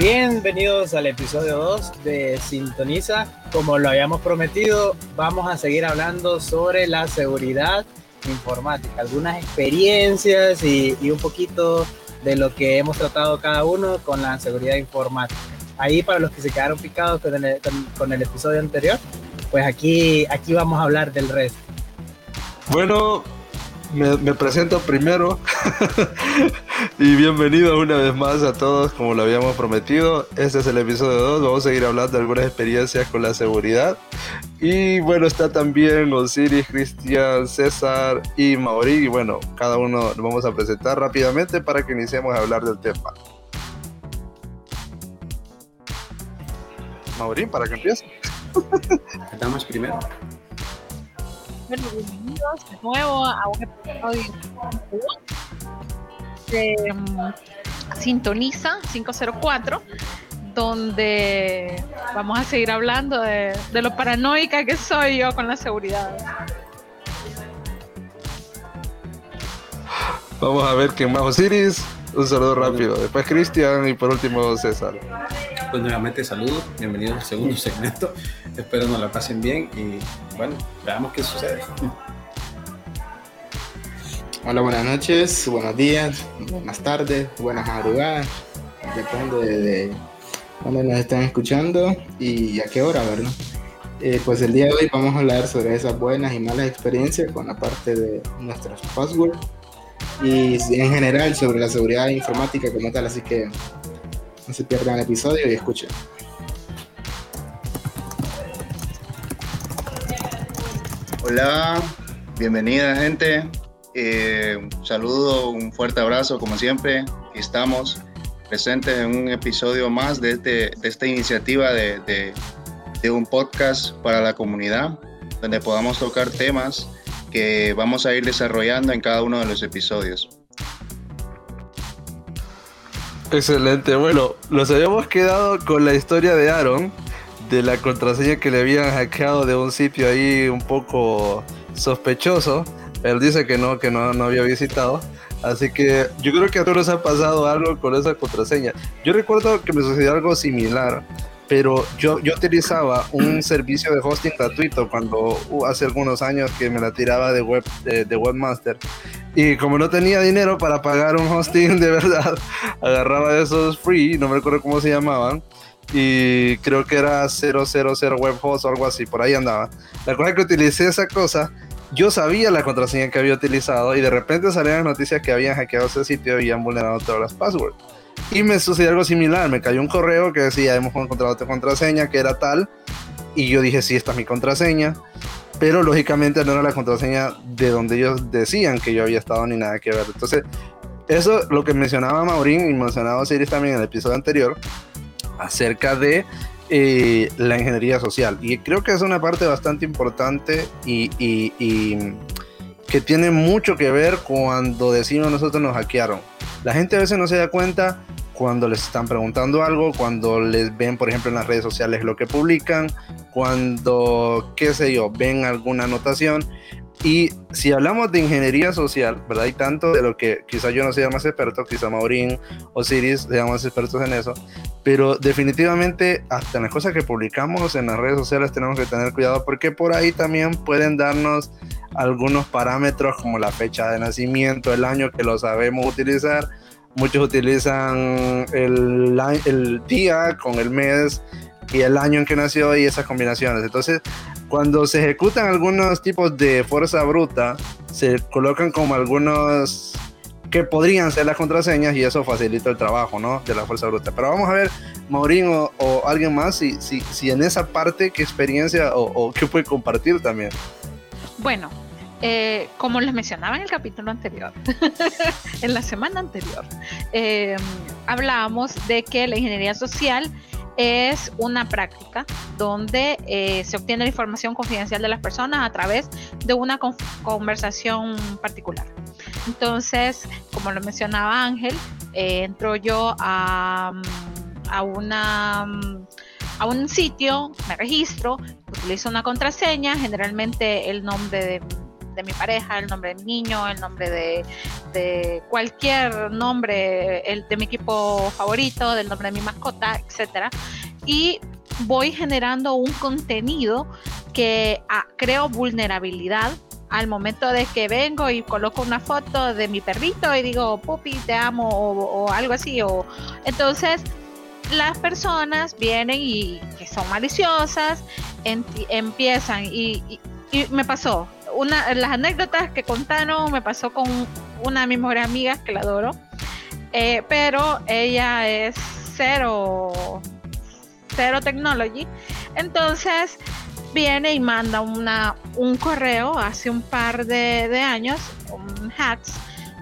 Bienvenidos al episodio 2 de Sintoniza. Como lo habíamos prometido, vamos a seguir hablando sobre la seguridad informática, algunas experiencias y, un poquito de lo que hemos tratado cada uno con la seguridad informática. Ahí para los que se quedaron picados con el, episodio anterior, pues aquí, aquí vamos a hablar del resto. Bueno, me, presento primero y bienvenido una vez más a todos como lo habíamos prometido. Este es el episodio 2, vamos a seguir hablando de algunas experiencias con la seguridad. Y bueno, está también Osiris, Cristian, César y Mauri. Y bueno, cada uno lo vamos a presentar rápidamente para que iniciemos a hablar del tema. Mauri, para que empiece. Estamos primero. Bienvenidos de nuevo a un episodio de um, Sintoniza 504, donde vamos a seguir hablando de, lo paranoica que soy yo con la seguridad. Vamos a ver quién más. Osiris, un saludo rápido. Después Cristian y por último César. Pues nuevamente saludos, bienvenidos al segundo segmento. Espero nos la pasen bien y bueno, veamos qué sucede. Hola, buenas noches, buenos días, buenas tardes, buenas madrugadas. Depende de, dónde nos están escuchando y a qué hora, ¿verdad? Eh, pues el día de hoy vamos a hablar sobre esas buenas y malas experiencias con la parte de nuestros passwords y en general sobre la seguridad informática como tal, así que se pierdan el episodio y escuchen. Hola, bienvenida gente. Eh, saludo, un fuerte abrazo como siempre. Estamos presentes en un episodio más de, este, de esta iniciativa de, de, de un podcast para la comunidad, donde podamos tocar temas que vamos a ir desarrollando en cada uno de los episodios. Excelente, bueno, nos habíamos quedado con la historia de Aaron, de la contraseña que le habían hackeado de un sitio ahí un poco sospechoso. Él dice que no, que no, no había visitado. Así que yo creo que a todos ha pasado algo con esa contraseña. Yo recuerdo que me sucedió algo similar, pero yo, yo utilizaba un servicio de hosting gratuito cuando uh, hace algunos años que me la tiraba de, web, de Webmaster. Y como no tenía dinero para pagar un hosting de verdad, agarraba esos free, no me recuerdo cómo se llamaban, y creo que era 000 web host o algo así, por ahí andaba. La cosa es que utilicé esa cosa, yo sabía la contraseña que había utilizado y de repente salían las noticias que habían hackeado ese sitio y habían vulnerado todas las passwords. Y me sucedió algo similar, me cayó un correo que decía, hemos encontrado esta contraseña que era tal, y yo dije, sí, esta es mi contraseña pero lógicamente no era la contraseña de donde ellos decían que yo había estado ni nada que ver. Entonces, eso lo que mencionaba Maurín y mencionaba Osiris también en el episodio anterior acerca de eh, la ingeniería social. Y creo que es una parte bastante importante y, y, que tiene mucho que ver cuando decimos nosotros nos hackearon. La gente a veces no se da cuenta cuando les están preguntando algo, cuando les ven, por ejemplo, en las redes sociales lo que publican, cuando, qué sé yo, ven alguna anotación. Y si hablamos de ingeniería social, ¿verdad? Y tanto de lo que quizá yo no sea más experto, quizá Maurín o Siris sean más expertos en eso, pero definitivamente hasta en las cosas que publicamos en las redes sociales tenemos que tener cuidado porque por ahí también pueden darnos algunos parámetros como la fecha de nacimiento, el año que lo sabemos utilizar Muchos utilizan el, día con el mes y el año en que nació y esas combinaciones. Entonces, cuando se ejecutan algunos tipos de fuerza bruta, se colocan como algunos que podrían ser las contraseñas y eso facilita el trabajo, ¿no? De la fuerza bruta. Pero vamos a ver, Maurín o, alguien más, si, si, si, en esa parte, qué experiencia o qué puede compartir también. Bueno, eh, como les mencionaba en el capítulo anterior, en la semana anterior, eh, hablábamos de que la ingeniería social es una práctica donde eh, se obtiene la información confidencial de las personas a través de una conversación particular. Entonces, como lo mencionaba Ángel, entro yo a, a una a un sitio, me registro, utilizo una contraseña, generalmente el nombre de de mi pareja, el nombre de mi niño, el nombre de, de cualquier nombre, el de mi equipo favorito, del nombre de mi mascota, etcétera. Y voy generando un contenido que ah, creo vulnerabilidad al momento de que vengo y coloco una foto de mi perrito y digo, pupi, te amo o, algo así. O, entonces, las personas vienen y que son maliciosas, empiezan y, me pasó. Una, las anécdotas que contaron me pasó con una de mis mejores amigas que la adoro, eh, pero ella es cero, cero technology. Entonces, viene y manda una, un correo hace un par de, años, un hacks,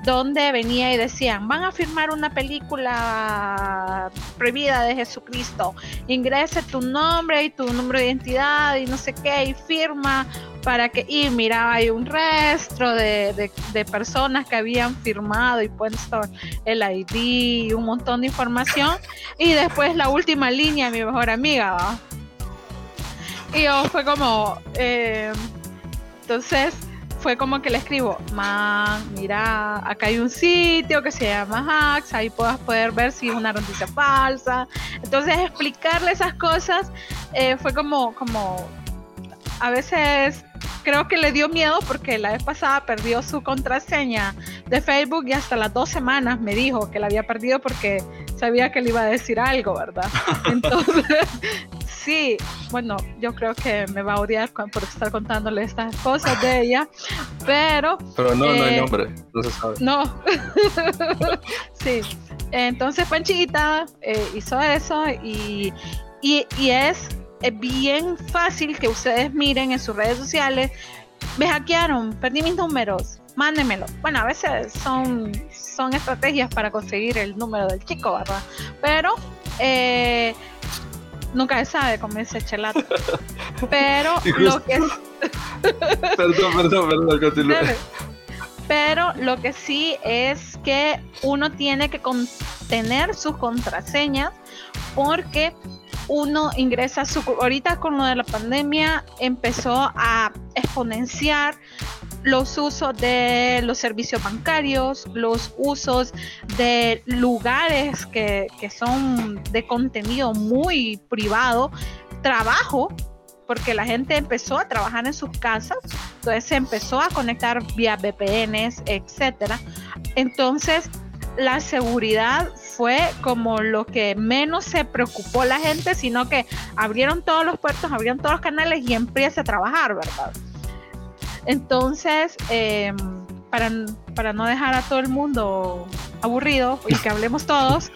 donde venía y decían, van a firmar una película prohibida de Jesucristo, ingrese tu nombre y tu número de identidad y no sé qué, y firma para que, y mira, hay un resto de, de, personas que habían firmado y puesto el ID y un montón de información, y después la última línea, mi mejor amiga. Y yo fue como, eh, entonces fue como que le escribo, man, mira, acá hay un sitio que se llama Hacks, ahí puedas poder ver si es una noticia falsa. Entonces explicarle esas cosas eh, fue como, como, a veces creo que le dio miedo porque la vez pasada perdió su contraseña de Facebook y hasta las dos semanas me dijo que la había perdido porque sabía que le iba a decir algo, ¿verdad? Entonces, sí, bueno, yo creo que me va a odiar por estar contándole estas cosas de ella, pero... Pero no, no hay eh, nombre, no se sabe. No, sí. Entonces Panchita eh, hizo eso y, y, y es bien fácil que ustedes miren en sus redes sociales, me hackearon, perdí mis números, mándemelo. Bueno, a veces son, son estrategias para conseguir el número del chico, ¿verdad? Pero eh, nunca se sabe, como dice Chelato. Pero lo que. perdón, perdón, perdón. Pero lo que sí es que uno tiene que tener sus contraseñas porque uno ingresa su ahorita con lo de la pandemia empezó a exponenciar los usos de los servicios bancarios, los usos de lugares que, son de contenido muy privado, trabajo, porque la gente empezó a trabajar en sus casas, entonces se empezó a conectar vía VPNs, etcétera. Entonces, la seguridad fue como lo que menos se preocupó la gente, sino que abrieron todos los puertos, abrieron todos los canales y empieza a trabajar, ¿verdad? Entonces, em, para, para no dejar a todo el mundo aburrido y que hablemos todos,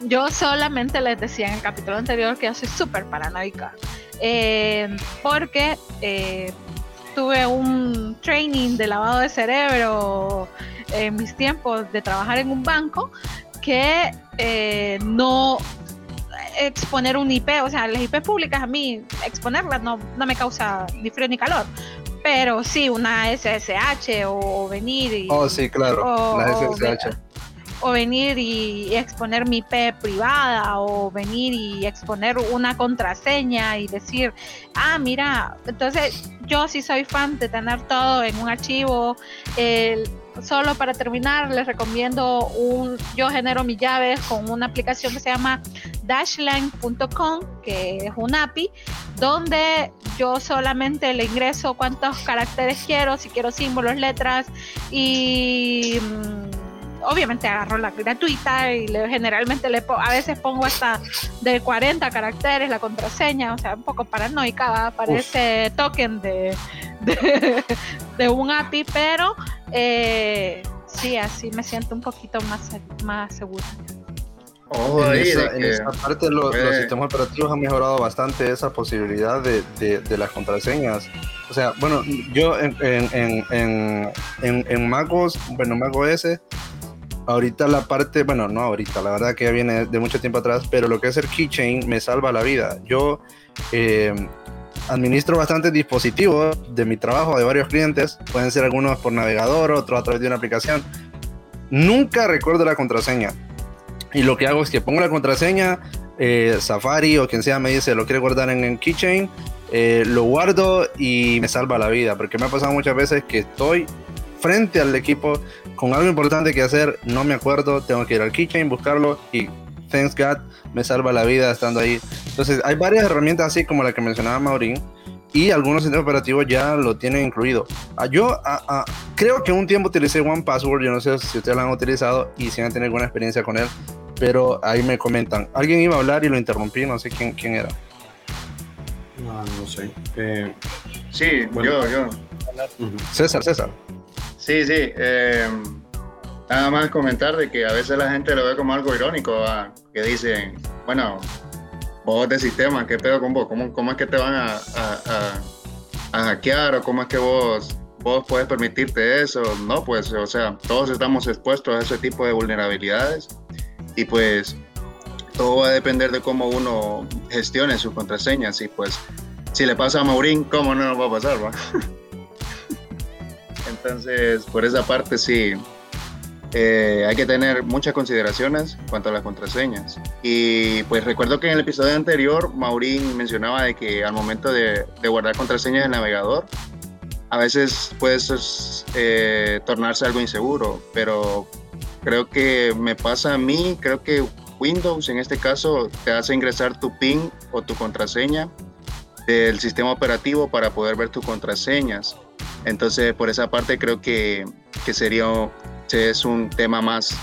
yo solamente les decía en el capítulo anterior que yo soy súper paranoica. Em, porque eh, tuve un training de lavado de cerebro en mis tiempos de trabajar en un banco que eh, no exponer un IP, o sea, las IP públicas a mí exponerlas no, no me causa ni frío ni calor, pero sí, una SSH o venir y... Oh, sí, claro, la SSH. O, venir y exponer mi IP privada o venir y exponer una contraseña y decir, ah, mira, entonces yo sí soy fan de tener todo en un archivo. Solo para terminar, les recomiendo un, yo genero mis llaves con una aplicación que se llama dashline.com, que es un API, donde yo solamente le ingreso cuántos caracteres quiero, si quiero símbolos, letras y mm, obviamente agarro la gratuita y le, generalmente le a veces pongo hasta de 40 caracteres la contraseña, o sea, un poco paranoica, parece token de, de, un API, pero eh, sí, así me siento un poquito más, más segura. en, esa, parte los, sistemas operativos han mejorado bastante esa posibilidad de, de, las contraseñas. O sea, bueno, yo en, en, en, en, en MacOS, bueno, macOS, ahorita la parte, bueno, no ahorita, la verdad que ya viene de mucho tiempo atrás, pero lo que es el keychain me salva la vida. Yo eh, administro bastantes dispositivos de mi trabajo, de varios clientes. Pueden ser algunos por navegador, otros a través de una aplicación. Nunca recuerdo la contraseña. Y lo que hago es que pongo la contraseña, eh, Safari o quien sea me dice lo quiere guardar en el keychain. eh, lo guardo y me salva la vida, porque me ha pasado muchas veces que estoy frente al equipo con algo importante que hacer, no me acuerdo, tengo que ir al kitchen, buscarlo y thanks God me salva la vida estando ahí. Entonces hay varias herramientas así como la que mencionaba Maurín y algunos sistemas operativos ya lo tienen incluido. Ah, yo ah, ah, creo que un tiempo utilicé One Password, yo no sé si ustedes lo han utilizado y si han tenido alguna experiencia con él, pero ahí me comentan. Alguien iba a hablar y lo interrumpí, no sé quién, quién era. No, no sé. Eh, Sí, Bueno. yo, yo. César, César. Sí, sí. eh, nada más comentar de que a veces la gente lo ve como algo irónico, ¿va? que dicen, bueno, vos de sistema, ¿qué pedo con vos? ¿Cómo, cómo es que te van a- a hackear o cómo es que vos, vos puedes permitirte eso? No, pues, o sea, todos estamos expuestos a ese tipo de vulnerabilidades y pues todo va a depender de cómo uno gestione sus contraseñas y pues si le pasa a Maurín, ¿cómo no nos va a pasar? va? Entonces, por esa parte sí, eh, hay que tener muchas consideraciones en cuanto a las contraseñas. Y pues recuerdo que en el episodio anterior, Maurín mencionaba de que al momento de, guardar contraseñas en el navegador, a veces puede eh, tornarse algo inseguro, pero creo que me pasa a mí, creo que Windows en este caso te hace ingresar tu PIN o tu contraseña del sistema operativo para poder ver tus contraseñas. Entonces, por esa parte creo que, que sería es un tema más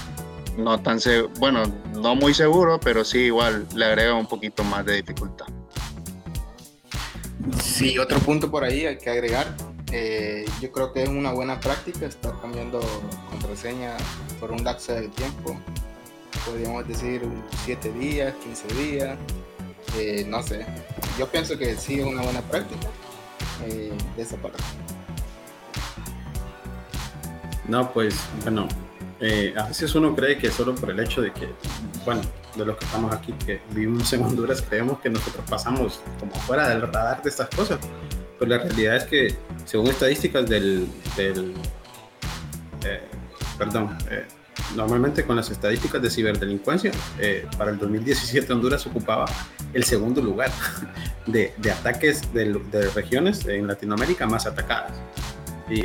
no tan bueno, no muy seguro, pero sí igual le agrega un poquito más de dificultad. Sí, otro punto por ahí hay que agregar. eh, yo creo que es una buena práctica estar cambiando contraseña por un lapso de tiempo. Podríamos decir 7 días, 15 días, eh, no sé. Yo pienso que sí es una buena práctica eh, de esa parte. No, pues bueno, eh, a veces uno cree que solo por el hecho de que, bueno, de los que estamos aquí, que vivimos en Honduras, creemos que nosotros pasamos como fuera del radar de estas cosas. Pero la realidad es que, según estadísticas del, eh, perdón, eh, normalmente con las estadísticas de ciberdelincuencia, eh, para el 2017 Honduras ocupaba el segundo lugar de, de ataques de, de regiones en Latinoamérica más atacadas. Y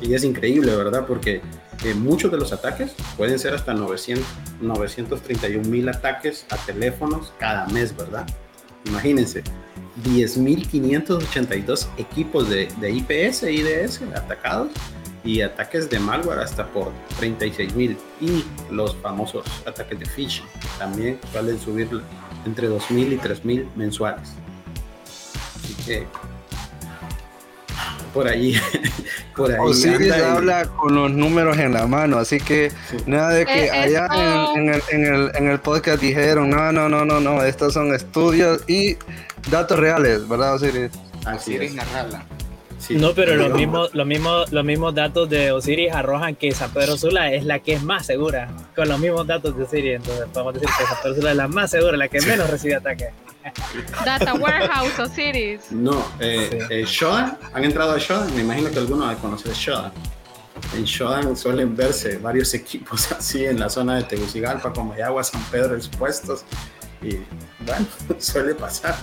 y es increíble, ¿verdad? Porque eh, muchos de los ataques pueden ser hasta 900, 931 mil ataques a teléfonos cada mes, ¿verdad? Imagínense, 10.582 equipos de, de IPS, IDS atacados y ataques de malware hasta por 36 mil y los famosos ataques de phishing también suelen subir entre 2.000 y 3.000 mensuales. Así que por ahí, por ahí. Osiris anda habla con los números en la mano, así que Sí. nada de que Eh, allá esto- en, en el, en, el, en el podcast dijeron, no, no, no, no, no, estos son estudios y datos reales, ¿verdad, Osiris? Así Osiris es. Narrala. Sí. No, pero los mismos, los, mismos, los mismos datos de Osiris arrojan que San Pedro Sula es la que es más segura, con los mismos datos de Osiris. Entonces podemos decir que San Pedro Sula es la más segura, la que menos recibe ataques. Data Warehouse Osiris. No, eh, eh, Shodan, han entrado a Shodan, me imagino que algunos han conocido Shodan. En Shodan suelen verse varios equipos así en la zona de Tegucigalpa, como Yagua, San Pedro expuestos. Y bueno, suele pasar.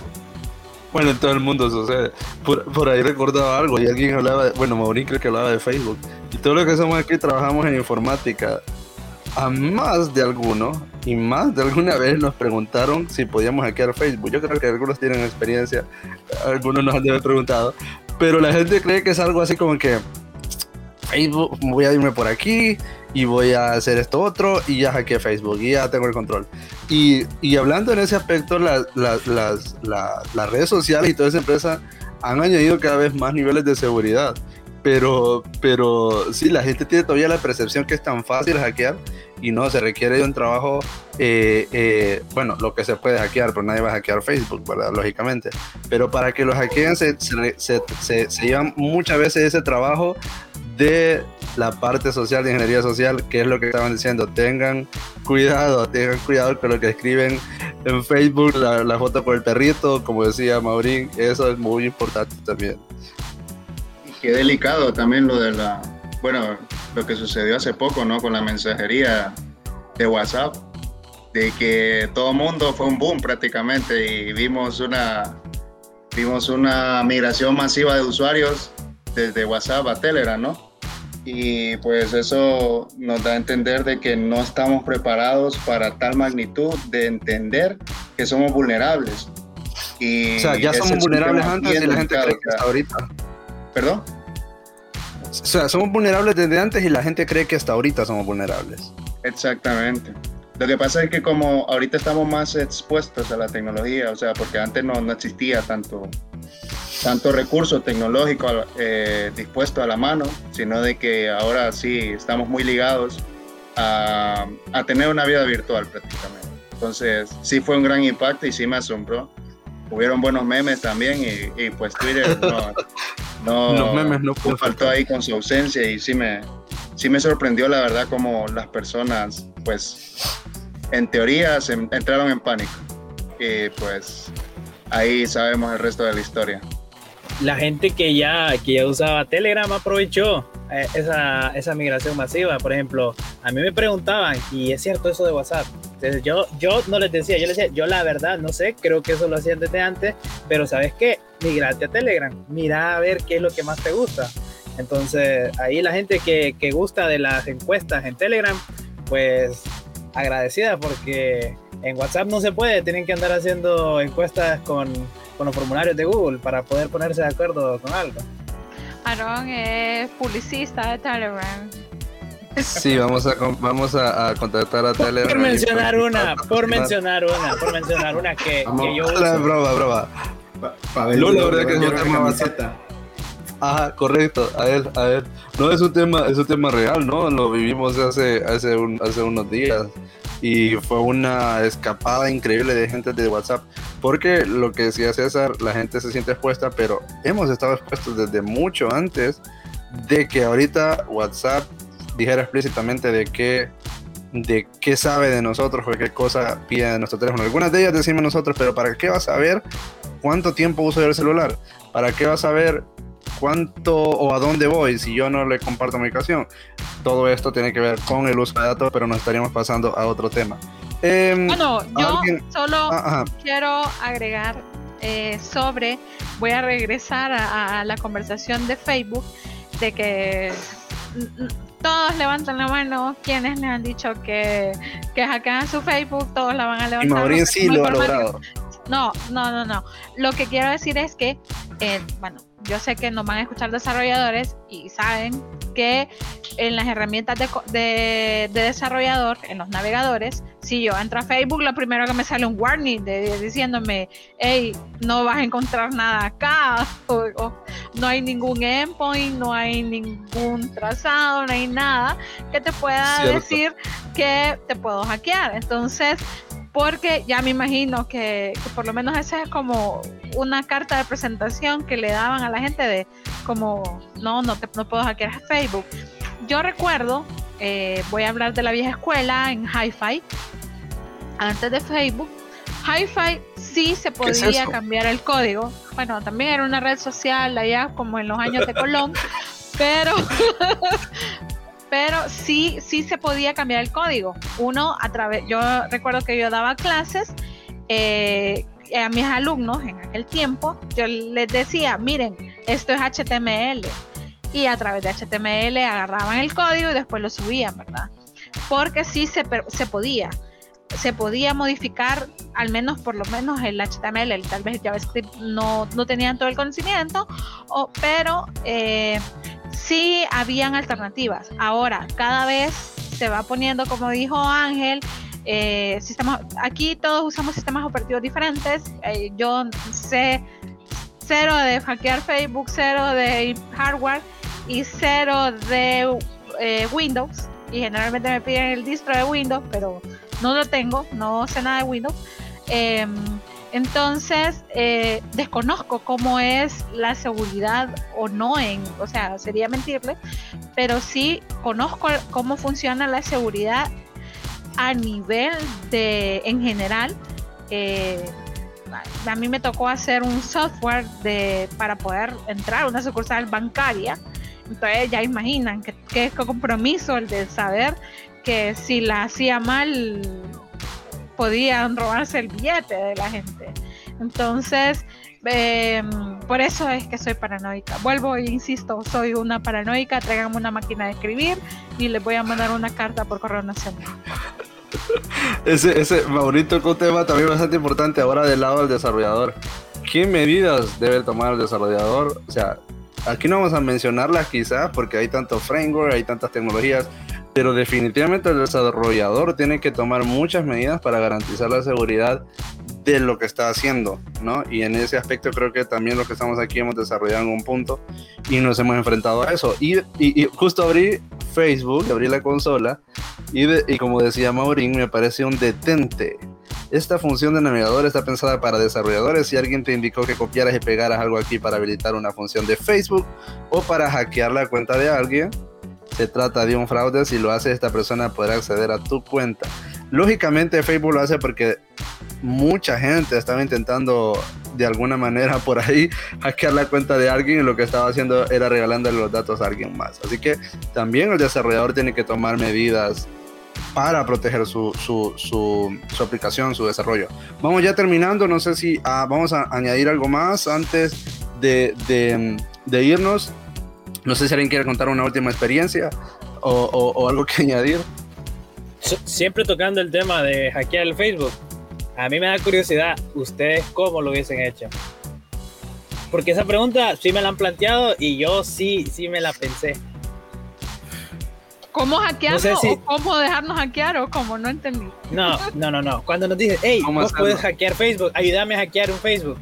Bueno, en todo el mundo sucede. Por, por ahí recordaba algo y alguien hablaba, de, bueno, Maurín creo que hablaba de Facebook. Y todo lo que somos aquí trabajamos en informática. A más de alguno y más de alguna vez nos preguntaron si podíamos hackear Facebook. Yo creo que algunos tienen experiencia, algunos nos han preguntado. Pero la gente cree que es algo así como que Facebook, voy a irme por aquí y voy a hacer esto otro y ya hackeé Facebook y ya tengo el control. Y, y hablando en ese aspecto, las, las, las, la- las redes sociales y toda esa empresa han añadido cada vez más niveles de seguridad. Pero, pero sí, la gente tiene todavía la percepción que es tan fácil hackear y no, se requiere de un trabajo, eh, eh, bueno, lo que se puede hackear, pero nadie va a hackear Facebook, ¿verdad? Lógicamente. Pero para que los hackeen se, se, se, se llevan muchas veces ese trabajo de la parte social, de ingeniería social, que es lo que estaban diciendo. Tengan cuidado, tengan cuidado con lo que escriben en Facebook, la, la foto con el perrito, como decía Maurín, eso es muy importante también. Qué delicado también lo de la, bueno, lo que sucedió hace poco, ¿no? Con la mensajería de WhatsApp, de que todo mundo fue un boom prácticamente y vimos una, vimos una migración masiva de usuarios desde WhatsApp a Telegram, ¿no? Y pues eso nos da a entender de que no estamos preparados para tal magnitud de entender que somos vulnerables. Y o sea, ya somos vulnerables antes y la gente cree que hasta ahorita. ¿Perdón? O sea, somos vulnerables desde antes y la gente cree que hasta ahorita somos vulnerables. Exactamente. Lo que pasa es que como ahorita estamos más expuestos a la tecnología, o sea, porque antes no, no existía tanto, tanto recurso tecnológico eh, dispuesto a la mano, sino de que ahora sí estamos muy ligados a, a, tener una vida virtual prácticamente. Entonces, sí fue un gran impacto y sí me asombró. Hubieron buenos memes también y, y pues Twitter no, no, Los memes no faltó ahí con su ausencia y sí me, sí me sorprendió la verdad como las personas pues en teoría se entraron en pánico y pues ahí sabemos el resto de la historia. La gente que ya, que ya usaba Telegram aprovechó eh, esa, esa migración masiva. Por ejemplo, a mí me preguntaban, y es cierto eso de WhatsApp. Entonces yo, yo no les decía, yo les decía, yo la verdad no sé, creo que eso lo hacían desde antes, pero ¿sabes qué? Migrate a Telegram, mira a ver qué es lo que más te gusta. Entonces ahí la gente que, que gusta de las encuestas en Telegram, pues agradecida porque en WhatsApp no se puede, tienen que andar haciendo encuestas con, con los formularios de Google para poder ponerse de acuerdo con algo. Aaron es publicista de Telegram. Sí, vamos a vamos a, a contratar a Telegram. Por mencionar una, por mencionar una, por mencionar una que, que yo uso. La broma, broma. Pa, ver, no, la verdad que es un tema bastante. Ajá, correcto, a él, a él. No es un tema, es un tema real, ¿no? Lo vivimos hace, hace, un, hace unos días y fue una escapada increíble de gente de WhatsApp. Porque lo que decía César, la gente se siente expuesta, pero hemos estado expuestos desde mucho antes de que ahorita WhatsApp dijera explícitamente de qué, de qué sabe de nosotros o qué cosa pide de nuestro teléfono. Algunas de ellas decimos nosotros, pero ¿para qué vas a saber cuánto tiempo uso yo el celular? ¿Para qué vas a saber cuánto o a dónde voy si yo no le comparto mi ubicación? Todo esto tiene que ver con el uso de datos, pero nos estaríamos pasando a otro tema. Eh, bueno, yo ¿alguien? solo ah, quiero agregar eh, sobre, voy a regresar a, a la conversación de Facebook, de que todos levantan la mano quienes le han dicho que, que hackean su Facebook, todos la van a levantar. Y Maureen sí lo ha logrado. No, no, no, no. Lo que quiero decir es que, eh, bueno, yo sé que nos van a escuchar desarrolladores y saben que en las herramientas de, de, de, desarrollador, en los navegadores, si yo entro a Facebook, lo primero que me sale un warning de, diciéndome, hey, no vas a encontrar nada acá, o, o, no hay ningún endpoint, no hay ningún trazado, no hay nada que te pueda Cierto. decir que te puedo hackear. Entonces, porque ya me imagino que, que, por lo menos esa es como una carta de presentación que le daban a la gente de como no no te no puedo hackear a Facebook. Yo recuerdo eh, voy a hablar de la vieja escuela en Hi-Fi. Antes de Facebook Hi-Fi sí se podía es cambiar el código. Bueno también era una red social allá como en los años de Colón pero pero sí, sí se podía cambiar el código. Uno, a través, yo recuerdo que yo daba clases eh, a mis alumnos en aquel tiempo, yo les decía, miren, esto es HTML. Y a través de HTML agarraban el código y después lo subían, ¿verdad? Porque sí se, se podía. Se podía modificar, al menos por lo menos el HTML, tal vez el JavaScript no, no tenían todo el conocimiento, o, pero eh, sí habían alternativas. Ahora, cada vez se va poniendo, como dijo Ángel, eh, sistemas, aquí todos usamos sistemas operativos diferentes. Eh, yo sé cero de hackear Facebook, cero de hardware y cero de eh, Windows. Y generalmente me piden el distro de Windows, pero no lo tengo, no sé nada de Windows. Entonces, eh, desconozco cómo es la seguridad o no en, o sea, sería mentirle, pero sí conozco cómo funciona la seguridad a nivel de, en general. Eh, a mí me tocó hacer un software de, para poder entrar a una sucursal bancaria. Entonces ya imaginan que, que compromiso el de saber que si la hacía mal podían robarse el billete de la gente. Entonces, em, por eso es que soy paranoica. Vuelvo e insisto, soy una paranoica. Tráiganme una máquina de escribir y les voy a mandar una carta por correo nacional. ese, ese, Maurito, un tema también bastante importante ahora del lado del desarrollador. ¿Qué medidas debe tomar el desarrollador? O sea, aquí no vamos a mencionarlas quizás porque hay tanto framework, hay tantas tecnologías, pero definitivamente el desarrollador tiene que tomar muchas medidas para garantizar la seguridad de lo que está haciendo, ¿no? Y en ese aspecto creo que también lo que estamos aquí hemos desarrollado en un punto y nos hemos enfrentado a eso. Y, y, justo abrí Facebook, abrí la consola y, y como decía Maurín, me parece un detente. Esta función de navegador está pensada para desarrolladores. Si alguien te indicó que copiaras y pegaras algo aquí para habilitar una función de Facebook o para hackear la cuenta de alguien, se trata de un fraude. Si lo hace, esta persona podrá acceder a tu cuenta. Lógicamente, Facebook lo hace porque mucha gente estaba intentando de alguna manera por ahí hackear la cuenta de alguien y lo que estaba haciendo era regalándole los datos a alguien más. Así que también el desarrollador tiene que tomar medidas para proteger su, su, su, aplicación, su desarrollo. Vamos ya terminando, no sé si ah, vamos a añadir algo más antes de, de, de, irnos. No sé si alguien quiere contar una última experiencia o, o, o algo que añadir. Siempre tocando el tema de hackear el Facebook a mí me da curiosidad, ¿ustedes cómo lo hubiesen hecho? Porque esa pregunta sí me la han planteado y yo sí, sí me la pensé. ¿Cómo hackearlo o cómo dejarnos hackear o cómo? No entendí. No, no, no, no. Cuando nos dices, hey, vos puedes hackear Facebook, ayúdame a hackear un Facebook.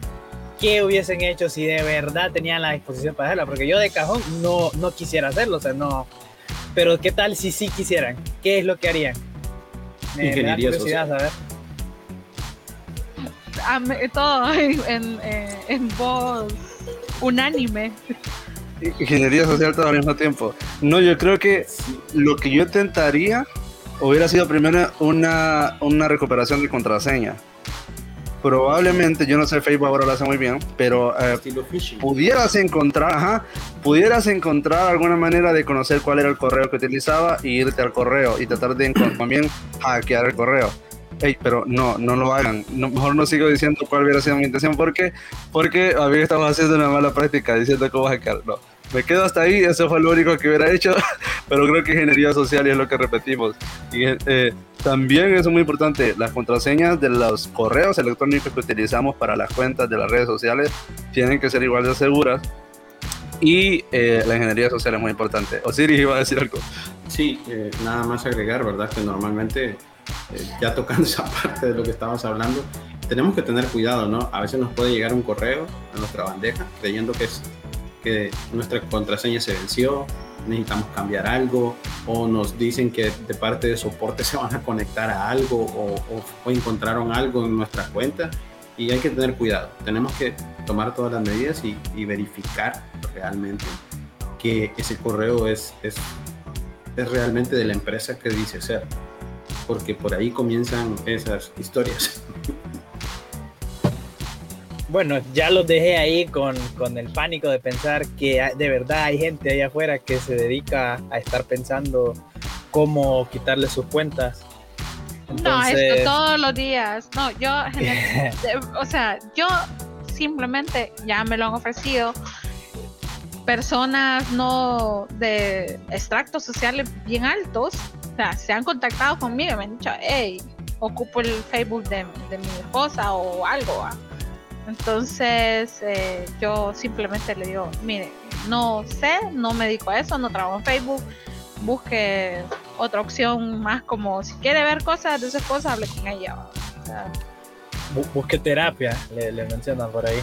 ¿Qué hubiesen hecho si de verdad tenían la disposición para hacerlo? Porque yo de cajón no, no quisiera hacerlo, o sea, no. Pero ¿qué tal si sí quisieran? ¿Qué es lo que harían? Me, me da curiosidad saber todo en, eh, en, voz unánime. Ingeniería social todo al mismo tiempo. No, yo creo que lo que yo intentaría hubiera sido primero una, una recuperación de contraseña. Probablemente, yo no sé, Facebook ahora lo hace muy bien, pero eh, pudieras encontrar, ajá, pudieras encontrar alguna manera de conocer cuál era el correo que utilizaba y irte al correo y tratar de también hackear el correo pero no, no lo hagan. mejor no sigo diciendo cuál hubiera sido mi intención porque, porque a mí estamos haciendo una mala práctica diciendo cómo hackear. No, me quedo hasta ahí, eso fue lo único que hubiera hecho, pero creo que ingeniería social es lo que repetimos. Y eh, también es muy importante, las contraseñas de los correos electrónicos que utilizamos para las cuentas de las redes sociales tienen que ser igual de seguras. Y eh, la ingeniería social es muy importante. Osiris iba a decir algo. Sí, eh, nada más agregar, ¿verdad? Que normalmente eh, ya tocando esa parte de lo que estamos hablando, tenemos que tener cuidado, ¿no? A veces nos puede llegar un correo a nuestra bandeja creyendo que, es, que nuestra contraseña se venció, necesitamos cambiar algo, o nos dicen que de parte de soporte se van a conectar a algo o, o, encontraron algo en nuestra cuenta. Y hay que tener cuidado, tenemos que tomar todas las medidas y, y verificar realmente que ese correo es, es realmente de la empresa que dice ser porque por ahí comienzan esas historias. Bueno, ya los dejé ahí con, con, el pánico de pensar que de verdad hay gente allá afuera que se dedica a estar pensando cómo quitarle sus cuentas. No, esto todos los días. No, yo, o sea, yo simplemente ya me lo han ofrecido personas no de extractos sociales bien altos se han contactado conmigo y me han dicho, hey, ocupo el Facebook de, mi esposa o algo. Entonces eh, yo simplemente le digo, mire, no sé, no me dedico a eso, no trabajo en Facebook, busque otra opción más como si quiere ver cosas de su esposa, hable con ella. busque terapia, le, le mencionan por ahí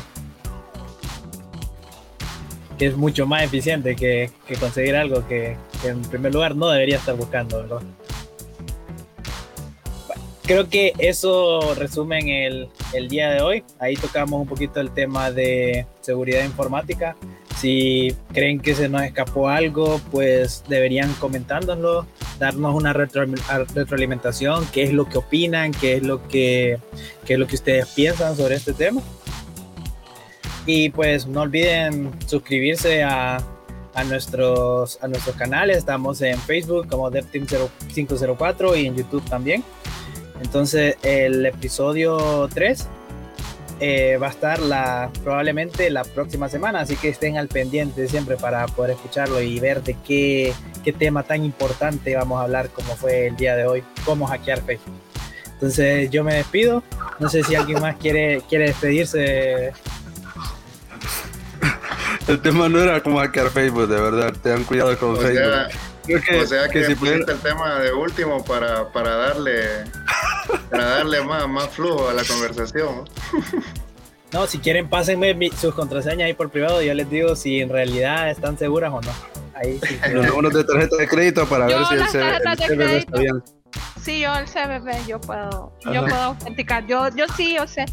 es mucho más eficiente que, conseguir algo que, en primer lugar no debería estar buscando, creo que eso resume el, el día de hoy. Ahí tocamos un poquito el tema de seguridad informática. Si creen que se nos escapó algo, pues deberían comentárnoslo, darnos una retroalimentación, qué es lo que opinan, qué es lo que, qué es lo que ustedes piensan sobre este tema. Y pues no olviden suscribirse a, a nuestros, a nuestros canales. Estamos en Facebook como DevTeam504 y en YouTube también. Entonces, el episodio 3 eh, va a estar la, probablemente la próxima semana, así que estén al pendiente siempre para poder escucharlo y ver de qué, qué tema tan importante vamos a hablar como fue el día de hoy, cómo hackear Facebook. Entonces yo me despido, no sé si alguien más quiere, quiere despedirse. El tema no era cómo hackear Facebook, de verdad, tengan cuidado con O Facebook. sea, Creo que, o sea que, que si pusiste el tema de último para, para darle para darle más, más flujo a la conversación. ¿no? Si quieren pásenme mi- sus contraseñas ahí por privado, yo les digo si en realidad están seguras o no. Ahí sí. los números de tarjeta de crédito para Yo ver si el, el tarjetas de CBB está crédito. bien. Sí, yo el CBB, yo puedo, yo puedo autenticar. Yo, yo sí, yo sé.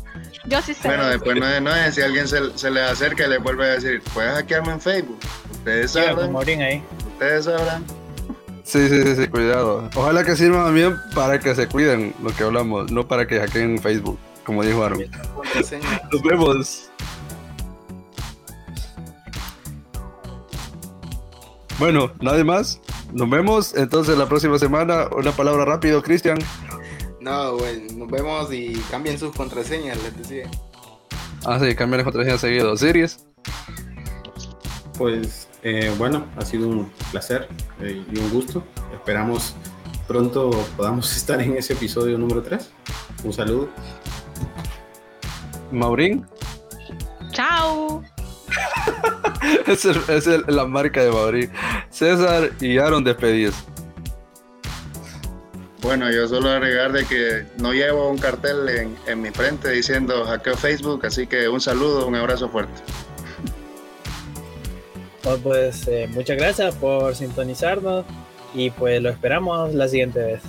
Yo sí sé. Bueno, después no es, no es si alguien se, se le acerca y le vuelve a decir, puedes hackearme en Facebook. Ustedes sabrán, ahí. ustedes sabrán. Sí, sí, sí, sí, cuidado. Ojalá que sirva también para que se cuiden lo que hablamos, no para que hackeen Facebook, como dijo Aaron. Nos vemos. Bueno, nadie más. Nos vemos entonces la próxima semana. Una palabra rápido, Cristian. No, bueno, nos vemos y cambien sus contraseñas, les decía. Ah, sí, cambiar las contraseñas seguido. Series. Pues eh, bueno, ha sido un placer eh, y un gusto. Esperamos pronto podamos estar en ese episodio número 3. Un saludo. Maurín. Chao. es el- es el- la marca de Maurín. César y Aaron despedidos. Bueno, yo solo agregar de que no llevo un cartel en, en mi frente diciendo hackeo Facebook, así que un saludo, un abrazo fuerte. Pues, pues, eh, muchas gracias por sintonizarnos y pues lo esperamos la siguiente vez.